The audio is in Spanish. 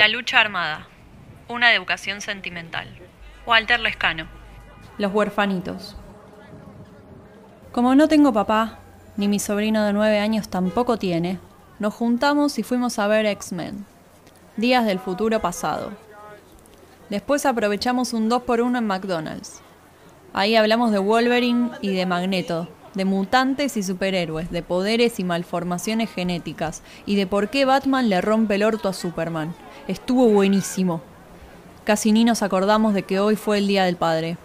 La lucha armada. Una educación sentimental. Walter Lescano. Los huerfanitos. Como no tengo papá, ni mi sobrino de nueve años tampoco tiene, nos juntamos y fuimos a ver X-Men. Días del futuro pasado. Después aprovechamos un 2x1 en McDonald's. Ahí hablamos de Wolverine y de Magneto, de mutantes y superhéroes, de poderes y malformaciones genéticas, y de por qué Batman le rompe el orto a Superman. Estuvo buenísimo. Casi ni nos acordamos de que hoy fue el Día del Padre.